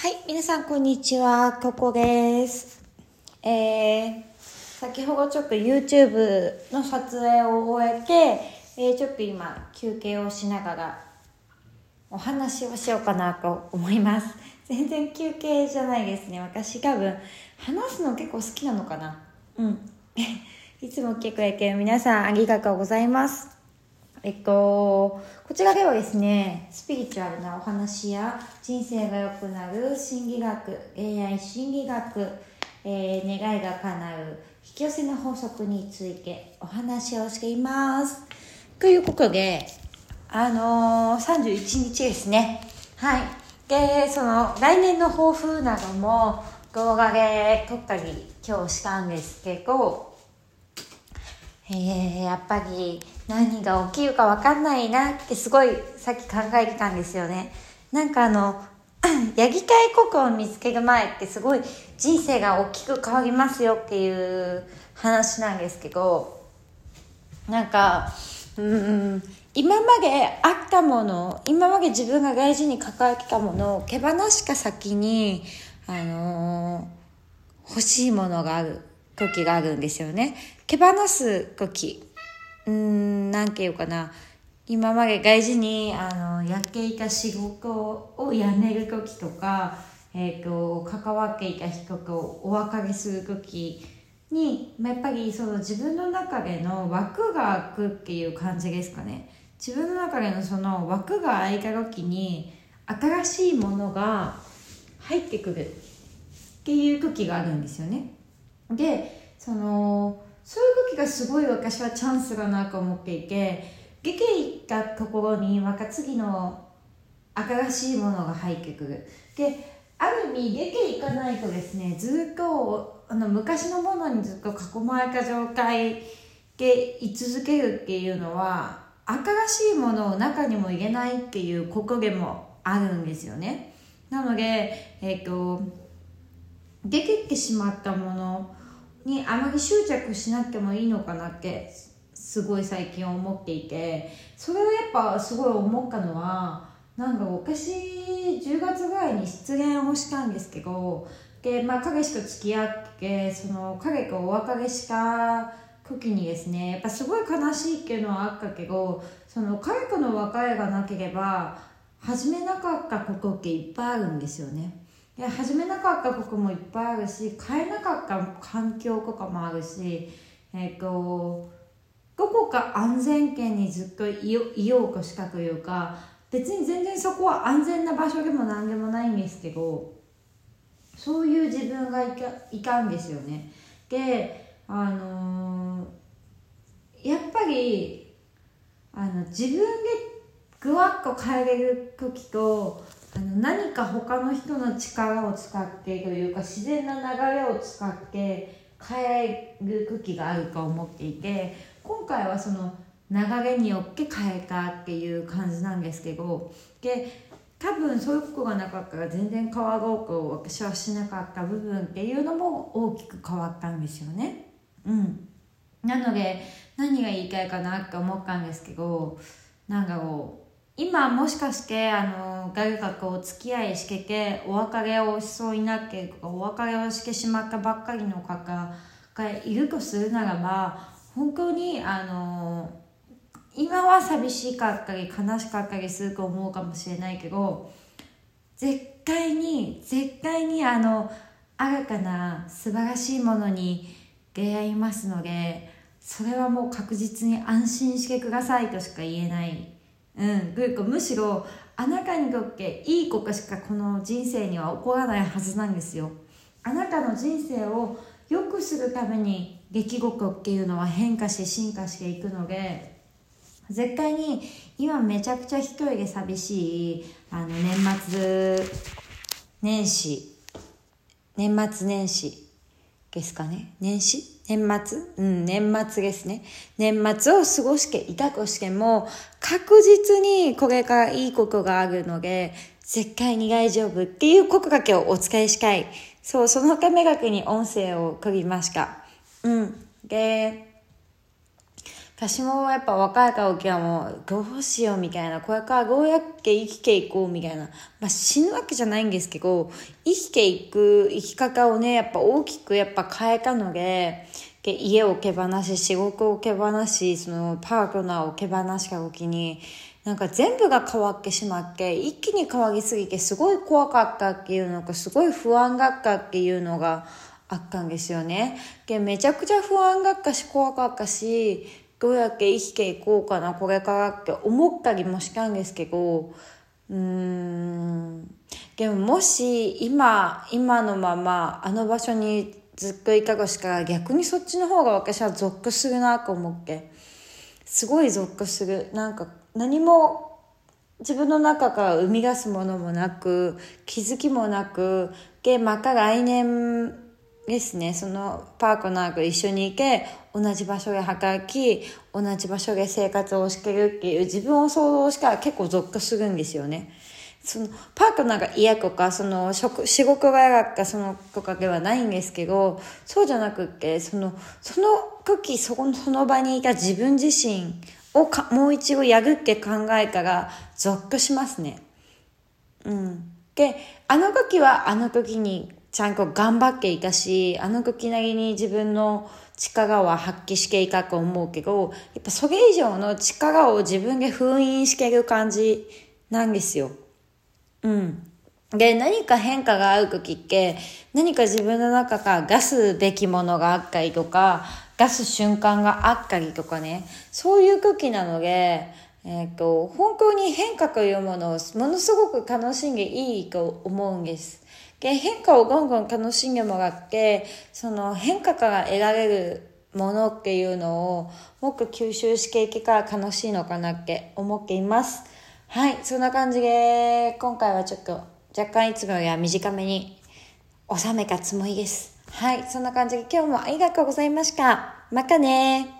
はい、皆さんこんにちは、ここです。えー、先ほどちょっと YouTube の撮影を終えて、えー、ちょっと今休憩をしながらお話をしようかなと思います。全然休憩じゃないですね。私多分話すの結構好きなのかな。うん。いつも来てくれてる皆さんありがとうございます。えっと、こちらではですね、スピリチュアルなお話や人生が良くなる心理学、恋愛心理学、えー願いが叶う引き寄せの法則についてお話をしています。ということで、あのー、31日ですね。はい。で、その、来年の抱負なども動画で撮ったり今日したんですけど、えー、やっぱり何が起きるか分かんないなってすごいさっき考えてたんですよね。なんかあの、やりたいことを見つける前ってすごい人生が大きく変わりますよっていう話なんですけど、なんか、うん、今まであったもの、今まで自分が大事に抱えてたものを手放した先に、あのー欲しいものがある時があるんですよね。手放す時。うーん、なんていうかな。今まで大事に、あの、やっていた仕事を辞める時とか、えっ、と、関わっていた人とお別れする時に、まあやっぱりその自分の中での枠が空くっていう感じですかね。自分の中でのその枠が空いた時に、新しいものが入ってくるっていう時があるんですよね。でそのそういう時がすごい私はチャンスだなと思っていて出ていったところにまた次の新しいものが入ってくる。である意味出ていかないとですねずっとあの昔のものにずっと囲まれた状態で居続けるっていうのは新しいものを中にも入れないっていう心でもあるんですよね。なのでえっ、と出てってしまったものにあまり執着しなくてもいいのかなってすごい最近思っていてそれをやっぱすごい思ったのはなんか私10月ぐらいに失恋をしたんですけどで、まあ、彼氏と付き合ってその彼とお別れした時にですねやっぱすごい悲しいっていうのはあったけどその彼との別れがなければ始めなかったことっていっぱいあるんですよね。で始めなかったこともいっぱいあるし変えなかった環境とかもあるしえっ、とどこか安全圏にずっといようとしたというか別に全然そこは安全な場所でも何でもないんですけどそういう自分がいかいたんですよね。であのーやっぱりあの自分でぐわっと変えれる時とあの何か他の人の力を使ってというか自然な流れを使って変える時があると思っていて今回はその流れによって変えたっていう感じなんですけどで多分そういうことがなかったら全然変わろうと私はしなかった部分っていうのも大きく変わったんですよね。うん、なので何が言いたいかなって思ったんですけどなんだろう今もしかしてあの誰かとお付き合いしててお別れをしそうになってとかお別れをしてしまったばっかりの方がいるとするならば本当にあの今は寂しかったり悲しかったりすると思うかもしれないけど絶対に絶対にあの新たな素晴らしいものに出会いますのでそれはもう確実に安心してくださいとしか言えないうん、というかむしろあなたにとっていいことしかこの人生には起こらないはずなん。ですよあなたの人生を良くするために出来事っていうのは変化して進化していくので絶対に今めちゃくちゃ一人で寂しいあの年末年始年末年始ですかね年始？年末？うん、年末ですね。年末を過ごしていたとしても、確実にこれからいいことがあるので、絶対に大丈夫っていうことだけをお使いしたい。そう、そのためだけに音声を送りました。うん。で、私もやっぱ若い時はもうどうしようみたいな、これからどうやって生きていこうみたいな。まあ死ぬわけじゃないんですけど、生きていく生き方をね、やっぱ大きくやっぱ変えたので、家を手放し、仕事を手放し、そのパートナーを手放した時に、なんか全部が変わってしまって、一気に変わりすぎてすごい怖かったっていうのか、すごい不安だったっていうのがあったんですよね。で、めちゃくちゃ不安だったし怖かったし、どうやって生きていこうかな、これからって思ったりもしたんですけど、うーん。でももし今、今のままあの場所にずっといたとしたら逆にそっちの方が私はゾックするなと思って。すごいゾックする。なんか何も自分の中から生み出すものもなく気づきもなくでまた来年ですねそのパートナーと一緒にいて同じ場所で働き同じ場所で生活をしてるっていう自分を想像したら結構ゾッとするんですよね。そのパートナーが嫌とかその職仕事が嫌かそのとかではないんですけどそうじゃなくってそのその時そこのその場にいた自分自身をかもう一度やるって考えたらゾッとしますね。うん。で、あの時はあの時にちゃんと頑張っていたし、あの時なりに自分の力は発揮していたと思うけど、やっぱそれ以上の力を自分で封印してる感じなんですよ。うん。で、何か変化がある時って、何か自分の中から出すべきものがあったりとか、出す瞬間があったりとかね、そういう時なので、えっ、と、本当に変化というものをものすごく楽しんでいいと思うんです。で、変化をゴンゴン楽しんでもらって、その変化から得られるものっていうのをもっと吸収していけたら楽しいのかなって思っています。はい、そんな感じで、今回はちょっと若干いつもよりは短めに収めたつもりです。はい、そんな感じで今日もありがとうございました。またね